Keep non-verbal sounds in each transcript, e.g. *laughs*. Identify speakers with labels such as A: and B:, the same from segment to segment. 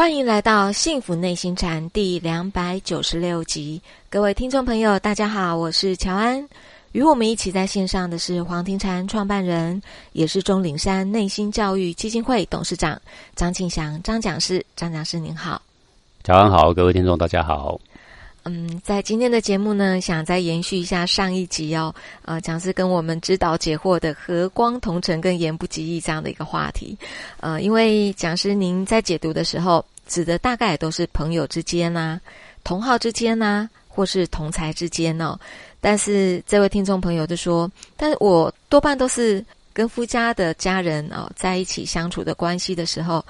A: 欢迎来到《幸福内心禅》第两百九十六集，各位听众朋友，大家好，我是乔安。与我们一起在线上的是黄庭禅创办人，也是钟岭山内心教育基金会董事长张庆祥张讲师。张讲师您好，
B: 乔安好，各位听众大家好。
A: 嗯，在今天的节目呢，想再延续一下上一集哦，呃，讲师跟我们指导解惑的和光同尘跟言不及义这样的一个话题，呃，因为讲师您在解读的时候，指的大概都是朋友之间呐、同好之间呐，或是同才之间哦。但是这位听众朋友就说，但是我多半都是跟夫家的家人哦在一起相处的关系的时候，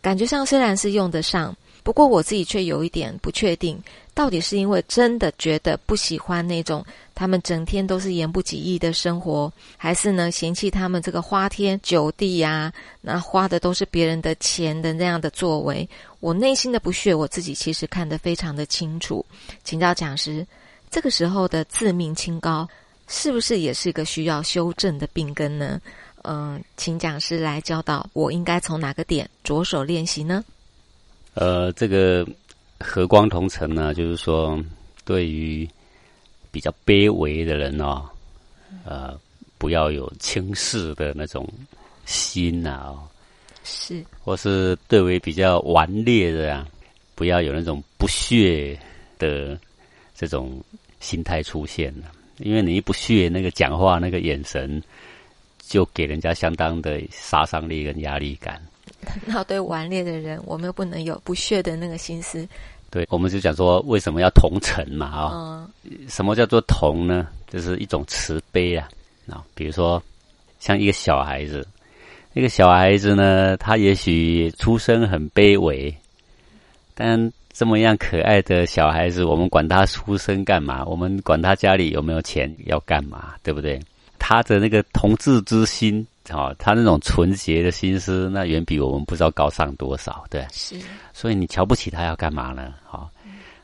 A: 感觉上虽然是用得上，不过我自己却有一点不确定。到底是因为真的觉得不喜欢那种他们整天都是言不及义的生活，还是呢嫌弃他们这个花天酒地呀，那花的都是别人的钱的那样的作为？我内心的不屑，我自己其实看得非常的清楚。请教讲师，这个时候的自命清高，是不是也是一个需要修正的病根呢？嗯，请讲师来教导我应该从哪个点着手练习呢？
B: 呃，这个。和光同尘呢，就是说，对于比较卑微的人哦，呃，不要有轻视的那种心呐，哦，
A: 是，
B: 或是对为比较顽劣的啊，不要有那种不屑的这种心态出现了，因为你一不屑，那个讲话那个眼神，就给人家相当的杀伤力跟压力感。*laughs*
A: 那对顽劣的人，我们又不能有不屑的那个心思。
B: 对，我们就讲说，为什么要同尘嘛？啊，什么叫做同呢？就是一种慈悲啊。啊，比如说，像一个小孩子，那个小孩子呢，他也许出生很卑微，但这么样可爱的小孩子，我们管他出生干嘛？我们管他家里有没有钱要干嘛？对不对？他的那个同志之心。哦，他那种纯洁的心思，那远比我们不知道高尚多少，对。
A: 是。
B: 所以你瞧不起他要干嘛呢？好，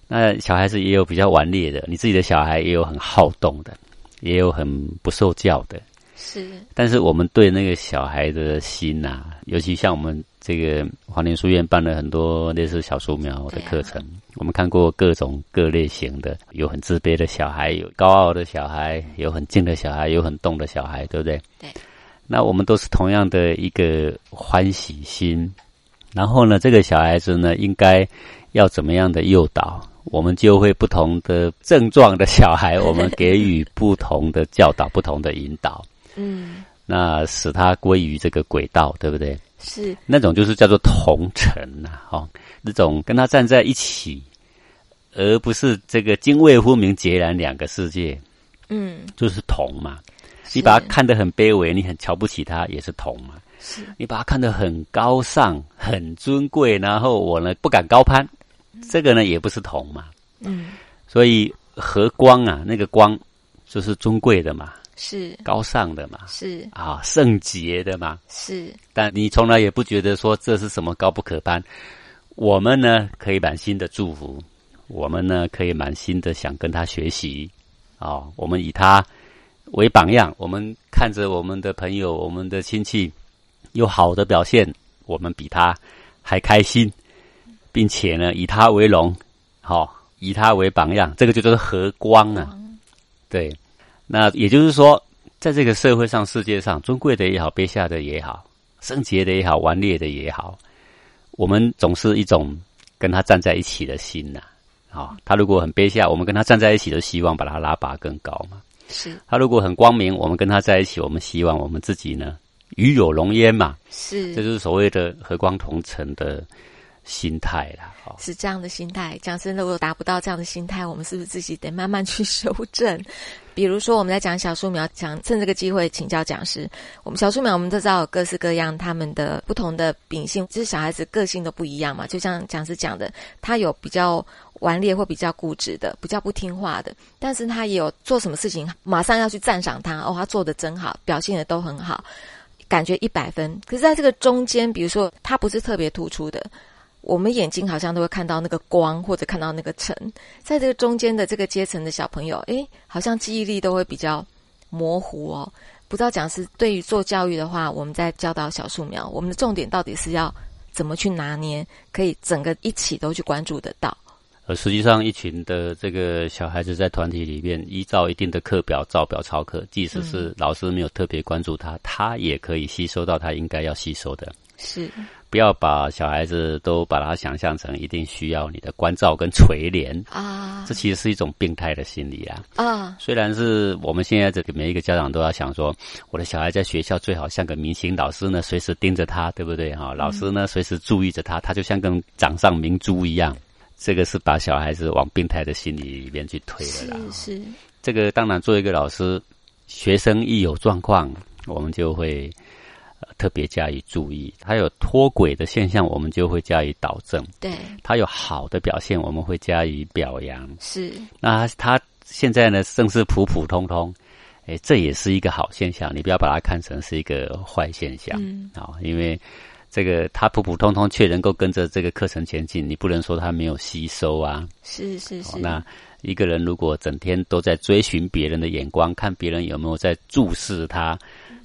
B: 那小孩子也有比较顽劣的，你自己的小孩也有很好动的，也有很不受教的。
A: 是。
B: 但是我们对那个小孩的心呐，尤其像我们这个黄连书院办了很多类似小树苗的课程，我们看过各种各类型的，有很自卑的小孩，有高傲的小孩，有很静的小孩，有很动的小孩，对不对？
A: 对。
B: 那我们都是同样的一个欢喜心，然后呢，这个小孩子呢，应该要怎么样的诱导，我们就会不同的症状的小孩，我们给予不同的教导、不同的引导，
A: 嗯，
B: 那使他归于这个轨道，对不对？
A: 是。
B: 那种就是叫做同尘呐，哦，那种跟他站在一起，而不是这个泾渭分明、截然两个世界，
A: 嗯，
B: 就是同嘛。你把他看得很卑微，你很瞧不起他，也是同嘛。
A: 是
B: 你把他看得很高尚、很尊贵，然后我呢不敢高攀，这个呢也不是同嘛。
A: 嗯，
B: 所以和光啊，那个光就是尊贵的嘛，
A: 是
B: 高尚的嘛，
A: 是
B: 啊圣洁的嘛，
A: 是。
B: 但你从来也不觉得说这是什么高不可攀。我们呢可以满心的祝福，我们呢可以满心的想跟他学习啊，我们以他。为榜样，我们看着我们的朋友、我们的亲戚有好的表现，我们比他还开心，并且呢，以他为荣，好，以他为榜样，这个就叫做和光啊。对，那也就是说，在这个社会上、世界上，尊贵的也好，卑下的也好，圣洁的也好，顽劣的也好，我们总是一种跟他站在一起的心呐。好，他如果很卑下，我们跟他站在一起，就希望把他拉拔更高嘛。
A: 是
B: 他如果很光明，我们跟他在一起，我们希望我们自己呢与有荣焉嘛。
A: 是，
B: 这就是所谓的和光同尘的心态啦。
A: 是这样的心态。讲真的，如果达不到这样的心态，我们是不是自己得慢慢去修正？*laughs* 比如说，我们在讲小树苗，讲趁这个机会请教讲师。我们小树苗，我们都知道有各式各样他们的不同的秉性，就是小孩子个性都不一样嘛。就像讲师讲的，他有比较。顽劣或比较固执的，比较不听话的，但是他也有做什么事情，马上要去赞赏他哦，他做的真好，表现的都很好，感觉一百分。可是在这个中间，比如说他不是特别突出的，我们眼睛好像都会看到那个光，或者看到那个尘，在这个中间的这个阶层的小朋友，诶，好像记忆力都会比较模糊哦。不知道讲师对于做教育的话，我们在教导小树苗，我们的重点到底是要。怎么去拿捏，可以整个一起都去关注得到。
B: 而实际上，一群的这个小孩子在团体里面，依照一定的课表照表操课，即使是老师没有特别关注他，他也可以吸收到他应该要吸收的。
A: 是，
B: 不要把小孩子都把他想象成一定需要你的关照跟垂怜
A: 啊，
B: 这其实是一种病态的心理啊。
A: 啊，
B: 虽然是我们现在这个每一个家长都要想说，我的小孩在学校最好像个明星，老师呢随时盯着他，对不对哈？老师呢随时注意着他，他就像跟掌上明珠一样。这个是把小孩子往病态的心理里面去推的啦。
A: 是是，
B: 这个当然，作为一个老师，学生一有状况，我们就会特别加以注意。他有脱轨的现象，我们就会加以导正。
A: 对，
B: 他有好的表现，我们会加以表扬。
A: 是，
B: 那他现在呢，正是普普通通，哎，这也是一个好现象。你不要把它看成是一个坏现象啊，因为。这个他普普通通却能够跟着这个课程前进，你不能说他没有吸收啊。
A: 是是是。
B: 那一个人如果整天都在追寻别人的眼光，看别人有没有在注视他，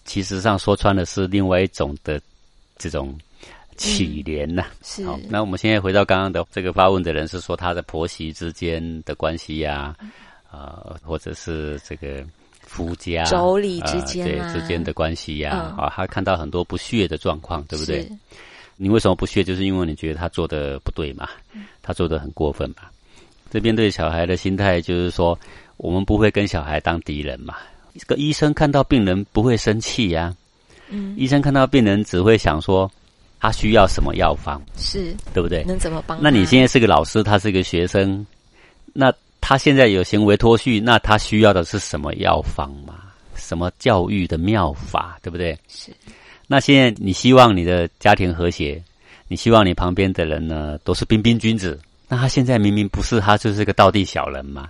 B: 其实上说穿的是另外一种的这种乞怜呐。
A: 是。
B: 好，那我们现在回到刚刚的这个发问的人是说他的婆媳之间的关系呀，呃，或者是这个。夫家
A: 妯娌之间
B: 对之间的关系呀，啊，他看到很多不屑的状况，对不对？你为什么不屑？就是因为你觉得他做的不对嘛，他做的很过分嘛。这边对小孩的心态就是说，我们不会跟小孩当敌人嘛。这个医生看到病人不会生气呀，
A: 嗯，
B: 医生看到病人只会想说他需要什么药方，
A: 是
B: 对不对？
A: 能怎么帮？
B: 那你现在是个老师，他是个学生，那。他现在有行为脱序，那他需要的是什么药方嘛？什么教育的妙法，对不对？
A: 是。
B: 那现在你希望你的家庭和谐，你希望你旁边的人呢都是彬彬君子。那他现在明明不是，他就是个道地小人嘛。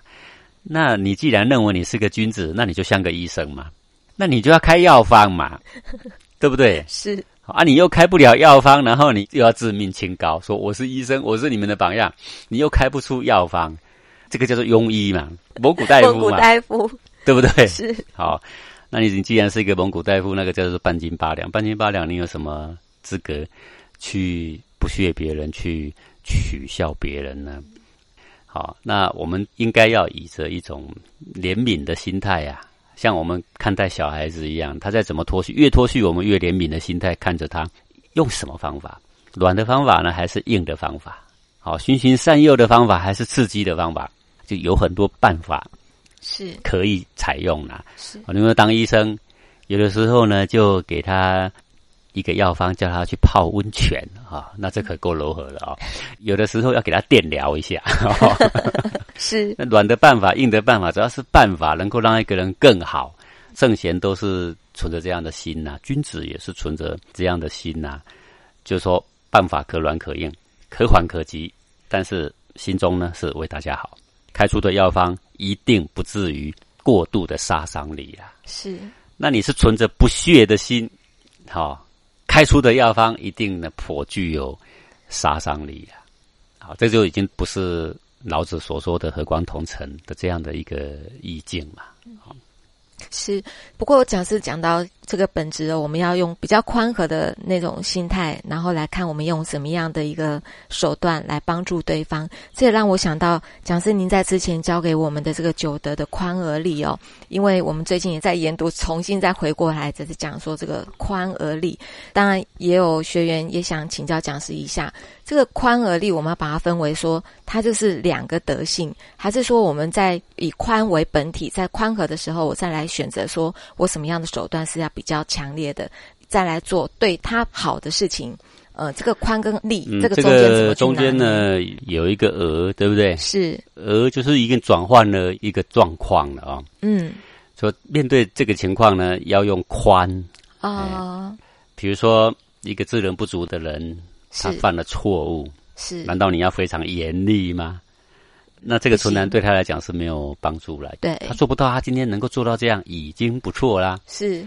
B: 那你既然认为你是个君子，那你就像个医生嘛。那你就要开药方嘛，*laughs* 对不对？
A: 是。
B: 啊，你又开不了药方，然后你又要自命清高，说我是医生，我是你们的榜样，你又开不出药方。这个叫做庸医嘛，蒙古大夫嘛，蒙
A: 古大夫，
B: 对不对？
A: 是
B: 好，那你你既然是一个蒙古大夫，那个叫做半斤八两，半斤八两，你有什么资格去不屑别人，去取笑别人呢？好，那我们应该要以着一种怜悯的心态呀，像我们看待小孩子一样，他在怎么脱序，越脱序，我们越怜悯的心态看着他，用什么方法，软的方法呢，还是硬的方法？好，循循善诱的方法，还是刺激的方法？就有很多办法
A: 是
B: 可以采用啦。
A: 是，
B: 因为当医生，有的时候呢，就给他一个药方，叫他去泡温泉啊，那这可够柔和了啊。*laughs* 有的时候要给他电疗一下。*laughs*
A: 是，
B: 那 *laughs* 软的办法，硬的办法，只要是办法能够让一个人更好。圣贤都是存着这样的心呐，君子也是存着这样的心呐。就说办法可软可硬，可缓可急，但是心中呢是为大家好。开出的药方一定不至于过度的杀伤力啊！
A: 是，
B: 那你是存着不屑的心，好，开出的药方一定呢颇具有杀伤力啊！好，这就已经不是老子所说的和光同尘的这样的一个意境了。好。
A: 是，不过讲是讲到这个本质，我们要用比较宽和的那种心态，然后来看我们用什么样的一个手段来帮助对方。这也让我想到，讲师您在之前教给我们的这个九德的宽而立哦，因为我们最近也在研读，重新再回过来，就是讲说这个宽而立。当然，也有学员也想请教讲师一下。这个宽而立，我们要把它分为说，它就是两个德性，还是说我们在以宽为本体，在宽和的时候，我再来选择说我什么样的手段是要比较强烈的，再来做对他好的事情。呃，这个宽跟立，这个中间怎么
B: 中间呢有一个额，对不对？
A: 是
B: 额就是一个转换了一个状况了啊。
A: 嗯，
B: 说面对这个情况呢，要用宽
A: 啊。
B: 比如说一个智能不足的人。他犯了错误，
A: 是？
B: 难道你要非常严厉吗？那这个存难对他来讲是没有帮助了。
A: 对，
B: 他做不到，他今天能够做到这样已经不错啦。
A: 是，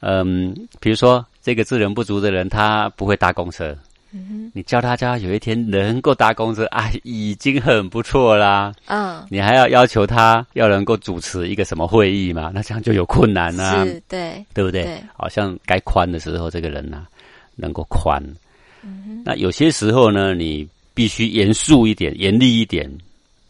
B: 嗯，比如说这个智能不足的人，他不会搭公车，
A: 嗯，
B: 你教他家有一天能够搭公车，啊，已经很不错啦。
A: 嗯，
B: 你还要要求他要能够主持一个什么会议嘛？那这样就有困难啦。
A: 是，对，
B: 对不对？好像该宽的时候，这个人呢，能够宽。
A: 嗯
B: 那有些时候呢，你必须严肃一点、严厉一点，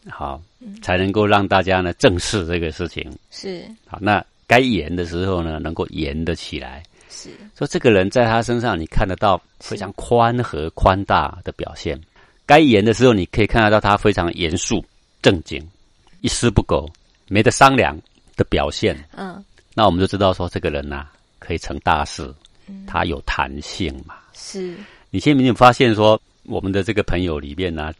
B: 好，才能够让大家呢正视这个事情。
A: 是
B: 好，那该严的时候呢，能够严得起来。
A: 是
B: 说这个人在他身上，你看得到非常宽和、宽大的表现。该严的时候，你可以看得到他非常严肃、正经、一丝不苟、没得商量的表现。
A: 嗯
B: 那我们就知道说，这个人呐、可以成大事，他有弹性嘛。
A: 是
B: 你现在有没有发现说，我们的这个朋友里面呢、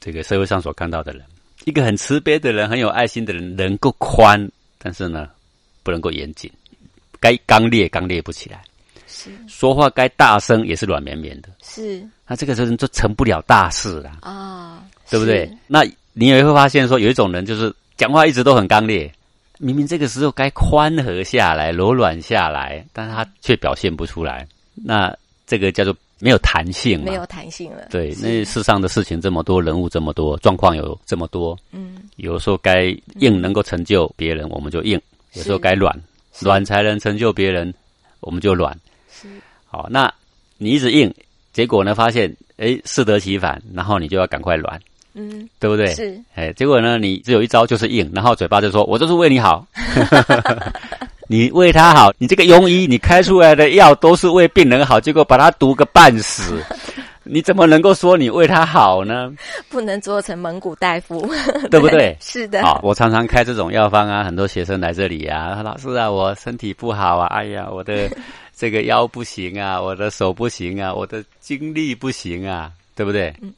B: 这个社会上所看到的人，一个很慈悲的人、很有爱心的人，能够宽，但是呢，不能够严谨，该刚烈刚烈不起来，
A: 是。
B: 说话该大声也是软绵绵的，
A: 是。
B: 那这个时候就成不了大事了，
A: 啊，
B: 对不对？那你也会发现说，有一种人就是讲话一直都很刚烈，明明这个时候该宽和下来、柔软下来，但是他却表现不出来，那这个叫做没有弹性，
A: 没有弹性了。
B: 对，那世上的事情这么多，人物这么多，状况有这么多，
A: 嗯，
B: 有时候该硬能够成就别人，我们就硬；有时候该软，
A: 是
B: 软才能成就别人，我们就软。
A: 是
B: 好，那你一直硬，结果呢，发现哎适得其反，然后你就要赶快软，
A: 嗯
B: 对不对？
A: 是
B: 哎，结果呢，你只有一招就是硬，然后嘴巴就说：“我就是为你好。*laughs* ” *laughs* 你为他好，你这个庸医，你开出来的药都是为病人好，结果把他毒个半死，你怎么能够说你为他好呢？
A: 不能做成蒙古大夫，*laughs*
B: 对不对？
A: 是的，
B: 好，我常常开这种药方啊，很多学生来这里啊，老师啊，我身体不好啊，哎呀，我的这个腰不行啊，*laughs* 我的手不行啊，我的精力不行啊，对不对？
A: 嗯。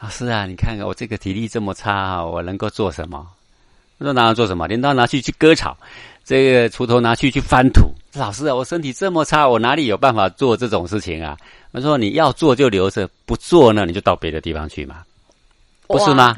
B: 老师啊，你看看我这个体力这么差啊，我能够做什么？我说拿来做什么？镰刀拿去去割草，这个锄头拿去去翻土。老师啊，我身体这么差，我哪里有办法做这种事情啊？我说你要做就留着，不做呢你就到别的地方去嘛，不是吗？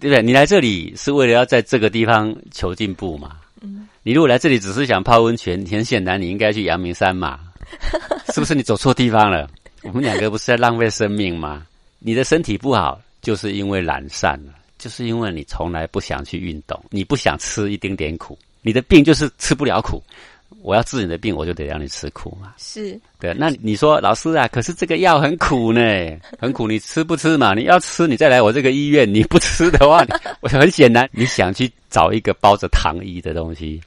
B: 对不对？你来这里是为了要在这个地方求进步嘛？
A: 嗯
B: 你如果来这里只是想泡温泉，很显然你应该去阳明山嘛，*laughs* 是不是？你走错地方了。我们两个不是在浪费生命吗？你的身体不好，就是因为懒散了，就是因为你从来不想去运动，你不想吃一丁点苦，你的病就是吃不了苦。我要治你的病，我就得让你吃苦嘛。
A: 是
B: 对，那你说老师啊，可是这个药很苦呢，*laughs* 很苦，你吃不吃嘛？你要吃，你再来我这个医院；你不吃的话，你我很显然你想去找一个包着糖衣的东西，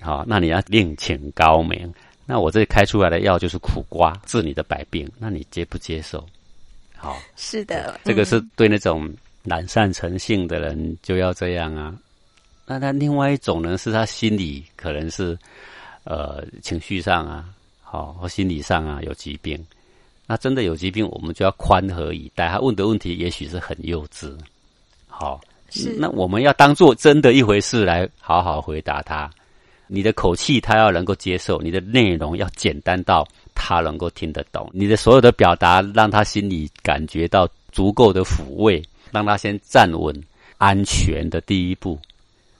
B: 好，那你要另请高明。那我这开出来的药就是苦瓜，治你的百病，那你接不接受？好，
A: 是的，
B: 这个是
A: 嗯
B: 对那种懒散成性的人就要这样啊。那他另外一种呢，是他心里可能是呃情绪上啊，好、或心理上啊有疾病。那真的有疾病，我们就要宽和以待。他问的问题也许是很幼稚，好、
A: 是
B: 那我们要当做真的一回事来好好回答他。你的口气他要能够接受，你的内容要简单到他能够听得懂，你的所有的表达让他心里感觉到足够的抚慰，让他先站稳安全的第一步。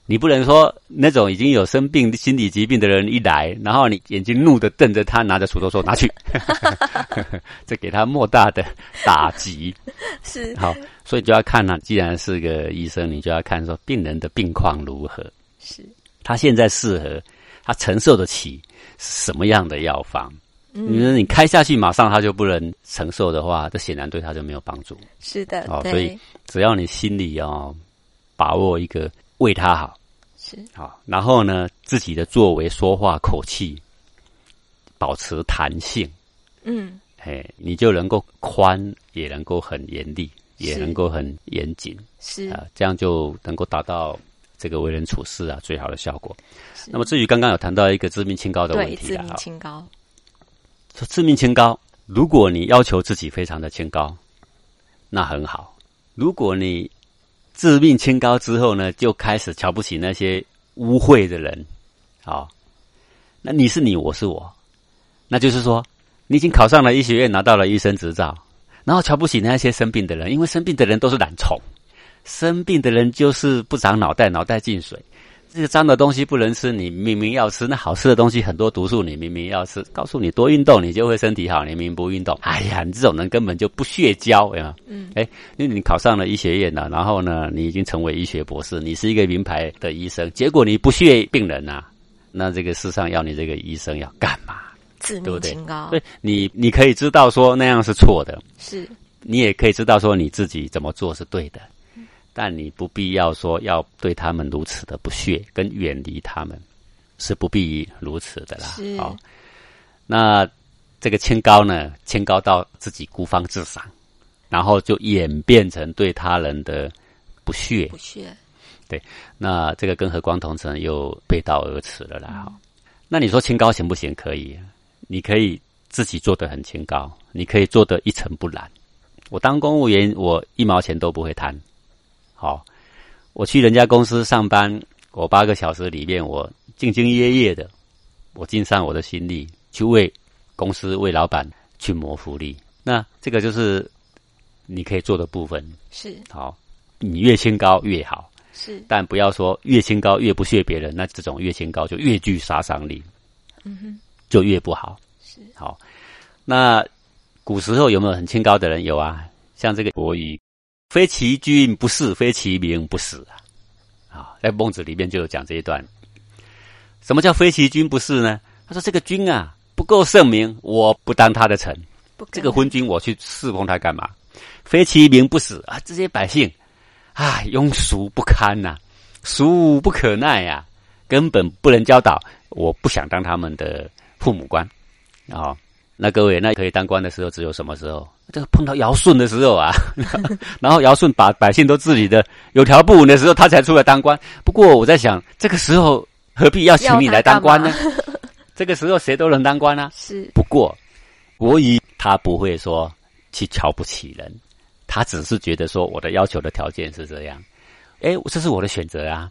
B: 你不能说那种已经有生病、心理疾病的人一来，然后你眼睛怒的瞪着他，拿着锄头说拿去，*laughs* *laughs* 这给他莫大的打击。
A: 是
B: 好，所以就要看呢、既然是个医生，你就要看说病人的病况如何，
A: 是
B: 他现在适合，他承受得起什么样的药方。你说你开下去，马上他就不能承受的话，这显然对他就没有帮助。
A: 是的，
B: 哦，所以只要你心里哦把握一个为他好，
A: 是。
B: 好，然后呢自己的作为、说话口气保持弹性，
A: 嗯。
B: 哎，你就能够宽，也能够很严厉，也能够很严谨。
A: 是。
B: 啊，这样就能够达到这个为人处事啊最好的效果。那么至于刚刚有谈到一个致命清高的问
A: 对
B: 题啊，
A: 自命清高，
B: 说致命清高，如果你要求自己非常的清高，那很好；如果你自命清高之后呢，就开始瞧不起那些污秽的人，好，那你是你，我是我，那就是说，你已经考上了医学院，拿到了医生执照，然后瞧不起那些生病的人，因为生病的人都是懒虫，生病的人就是不长脑袋，脑袋进水。这个脏的东西不能吃，你明明要吃；那好吃的东西很多毒素，你明明要吃。告诉你多运动，你就会身体好。你明明不运动，哎呀，你这种人根本就不屑教，有没有？
A: 嗯，
B: 哎，因为你考上了医学院了，然后呢，你已经成为医学博士，你是一个名牌的医生，结果你不屑病人呐、那这个世上要你这个医生要干嘛？
A: 自
B: 对不对
A: 命清高
B: 对，你你可以知道说那样是错的，
A: 是
B: 你也可以知道说你自己怎么做是对的，但你不必要说要对他们如此的不屑跟远离他们，是不必如此的啦。
A: 是
B: 好，那这个清高呢，清高到自己孤芳自赏，然后就演变成对他人的不屑。
A: 不屑，对
B: 那这个跟和光同城又背道而驰了啦。哈、那你说清高行不行？可以，你可以自己做得很清高，你可以做得一尘不染。我当公务员，我一毛钱都不会贪。好，我去人家公司上班，我八个小时里面，我兢兢业业的，我尽上我的心力去为公司、为老板去谋福利。那这个就是你可以做的部分。
A: 是
B: 好，你越清高越好。
A: 是，
B: 但不要说越清高越不屑别人，那这种越清高就越具杀伤力，
A: 嗯哼，
B: 就越不好。
A: 是
B: 好，那古时候有没有很清高的人？有啊，像这个国语，非其君不是，非其民不死啊。啊，在孟子里面就有讲这一段。什么叫非其君不是呢？他说这个君啊不够圣明，我不当他的臣。
A: 不
B: 这个昏君我去侍奉他干嘛？非其民不死啊！这些百姓，啊，庸俗不堪呐、俗不可耐呀、根本不能教导。我不想当他们的父母官啊、哦。那各位，那可以当官的时候，只有什么时候？这个碰到尧舜的时候啊，*laughs* 然后尧舜把百姓都治理的有条不紊的时候，他才出来当官。不过我在想，这个时候何必要请你来当官呢？*laughs* 这个时候谁都能当官啊。
A: 是
B: 不过，国仪他不会说去瞧不起人，他只是觉得说我的要求的条件是这样，哎，这是我的选择啊，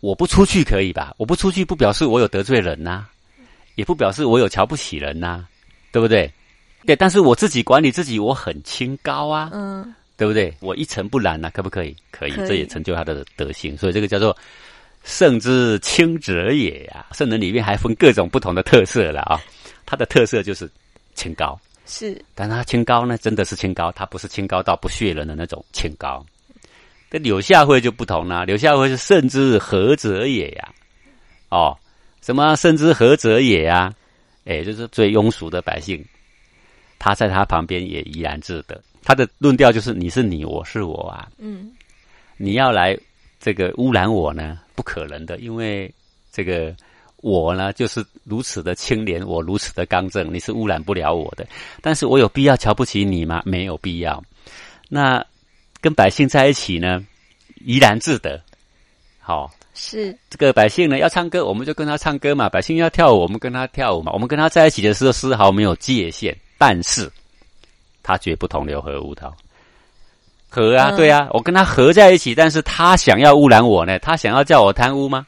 B: 我不出去可以吧？我不出去不表示我有得罪人呐、也不表示我有瞧不起人呐、对不对？对，但是我自己管理自己，我很清高啊，
A: 嗯
B: 对不对？我一尘不染呐、可不可以？可以，
A: 可以
B: 这也成就他的德性，所以这个叫做圣之清者也呀、圣人里面还分各种不同的特色了啊，他的特色就是清高。
A: 是
B: 但他清高呢，真的是清高，他不是清高到不屑人的那种清高。跟柳下惠就不同啦，柳下惠是圣之和者也呀、哦，什么圣之和者也呀、哎，就是最庸俗的百姓，他在他旁边也怡然自得。他的论调就是你是你，我是我啊，
A: 嗯
B: 你要来这个污染我呢，不可能的，因为这个我呢就是如此的清廉，我如此的刚正，你是污染不了我的。但是我有必要瞧不起你吗？没有必要。那跟百姓在一起呢，怡然自得。好、
A: 是
B: 这个百姓呢要唱歌，我们就跟他唱歌嘛；百姓要跳舞，我们跟他跳舞嘛。我们跟他在一起的时候丝毫没有界限，但是他绝不同流合污他。合啊，
A: 嗯
B: 对啊，我跟他合在一起，但是他想要污染我呢？他想要叫我贪污吗？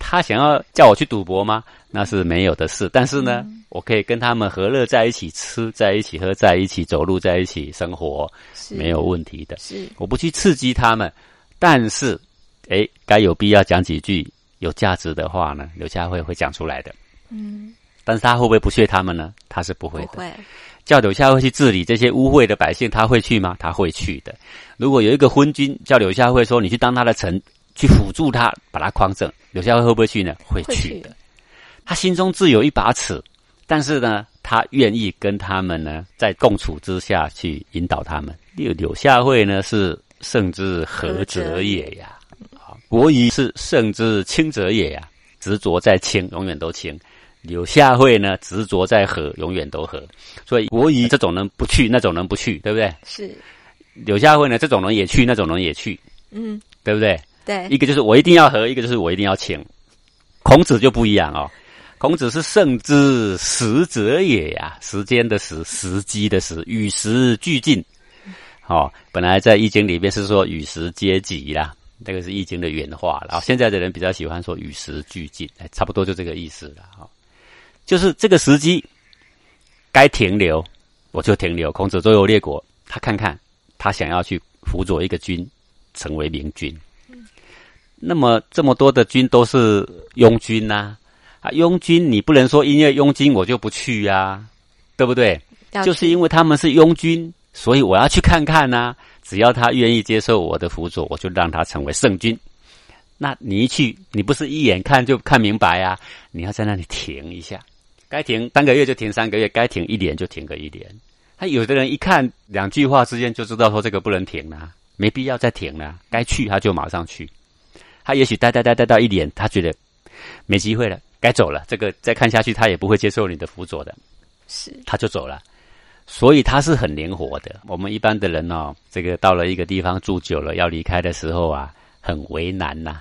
B: 他想要叫我去赌博吗？那是没有的事。但是呢，我可以跟他们和乐在一起，吃在一起，喝在一起，走路在一起，生活没有问题的。
A: 是
B: 我不去刺激他们，但是，哎，该有必要讲几句有价值的话呢？刘佳慧会讲出来的。
A: 嗯
B: 但是他会不会不屑他们呢？他是不会的。叫柳下惠去治理这些污秽的百姓，他会去吗？他会去的。如果有一个昏君叫柳下惠说：“你去当他的臣，去辅助他，把他匡正。”柳下惠会不会去呢？会
A: 会去
B: 去的。他心中自有一把尺，但是呢，他愿意跟他们呢在共处之下去引导他们。柳柳下惠呢是圣之何者也呀，啊，国仪是圣之清者也呀，执着在清，永远都清。柳下惠呢，执着在和，永远都和。所以国仪这种人不去，那种人不去，对不对？
A: 是
B: 柳下惠呢，这种人也去，那种人也去，
A: 嗯
B: 对不对？
A: 对
B: 一个就是我一定要和，一个就是我一定要清。孔子就不一样哦，孔子是圣之时者也呀，时间的时，时机的时，与时俱进。哦，本来在《易经》里面是说与时皆吉啦，这个是《易经》的原话了。哦，现在的人比较喜欢说与时俱进，哎，差不多就这个意思了。就是这个时机该停留，我就停留。孔子周游列国，他看看他想要去辅佐一个君成为明君。那么这么多的君都是庸君呐、啊，庸君你不能说因为庸君我就不去呀、啊，对不对？就是因为他们是庸君，所以我要去看看呐、只要他愿意接受我的辅佐，我就让他成为圣君。那你一去，你不是一眼看就看明白啊？你要在那里停一下，该停三个月就停三个月，该停一年就停个一年。他有的人一看两句话之间就知道说这个不能停了，没必要再停了，该去他就马上去。他也许待待待待到一年，他觉得没机会了，该走了。这个再看下去，他也不会接受你的辅佐的，
A: 是
B: 他就走了。所以他是很灵活的。我们一般的人哦，这个到了一个地方住久了，要离开的时候啊，很为难呐。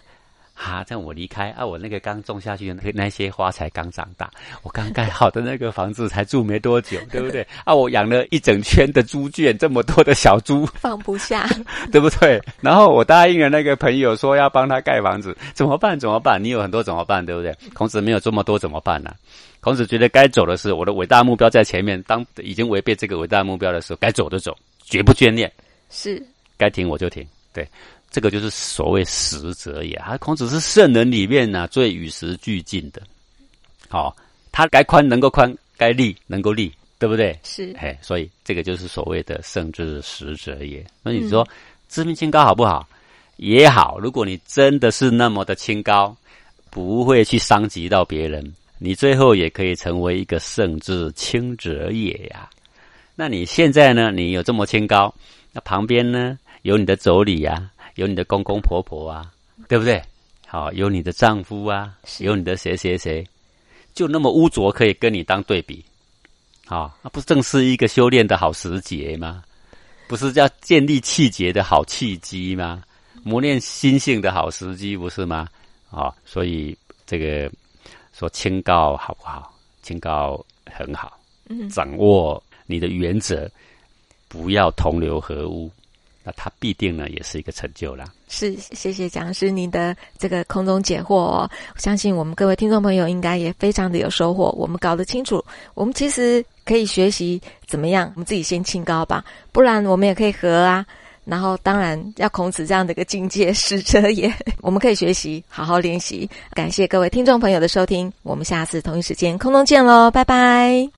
B: 这样我离开啊，我那个刚种下去的那那些花才刚长大，我刚盖好的那个房子才住没多久，*laughs* 对不对？啊，我养了一整圈的猪圈，这么多的小猪，*laughs*
A: 放不下，*laughs*
B: 对不对？然后我答应了那个朋友说要帮他盖房子，怎么办？怎么办？你有很多怎么办？对不对？孔子没有这么多怎么办呢？孔子觉得该走的是我的伟大目标在前面，当已经违背这个伟大目标的时候，该走的走，绝不眷恋，
A: 是
B: 该停我就停，对。这个就是所谓实者也。啊，孔子是圣人里面呢最与时俱进的。好，他该宽能够宽，该立能够立，对不对？
A: 是。
B: 哎，所以这个就是所谓的圣之实者也。那你说，知命清高好不好？也好。如果你真的是那么的清高，不会去伤及到别人，你最后也可以成为一个圣之清者也呀。那你现在呢？你有这么清高，那旁边呢有你的妯娌呀？有你的公公婆婆啊，对不对？好，有你的丈夫啊，有你的谁谁谁，就那么污浊，可以跟你当对比，好，那不正是一个修炼的好时节吗？不是叫建立气节的好契机吗？磨练心性的好时机，不是吗？啊，所以这个说清高好不好？清高很好，嗯掌握你的原则，不要同流合污。那他必定呢，也是一个成就了。
A: 是，谢谢讲师您的这个空中解惑。我相信我们各位听众朋友应该也非常的有收获。我们搞得清楚，我们其实可以学习怎么样，我们自己先清高吧，不然我们也可以和啊。然后当然要孔子这样的一个境界使者也，我们可以学习，好好练习。感谢各位听众朋友的收听，我们下次同一时间空中见喽，拜拜。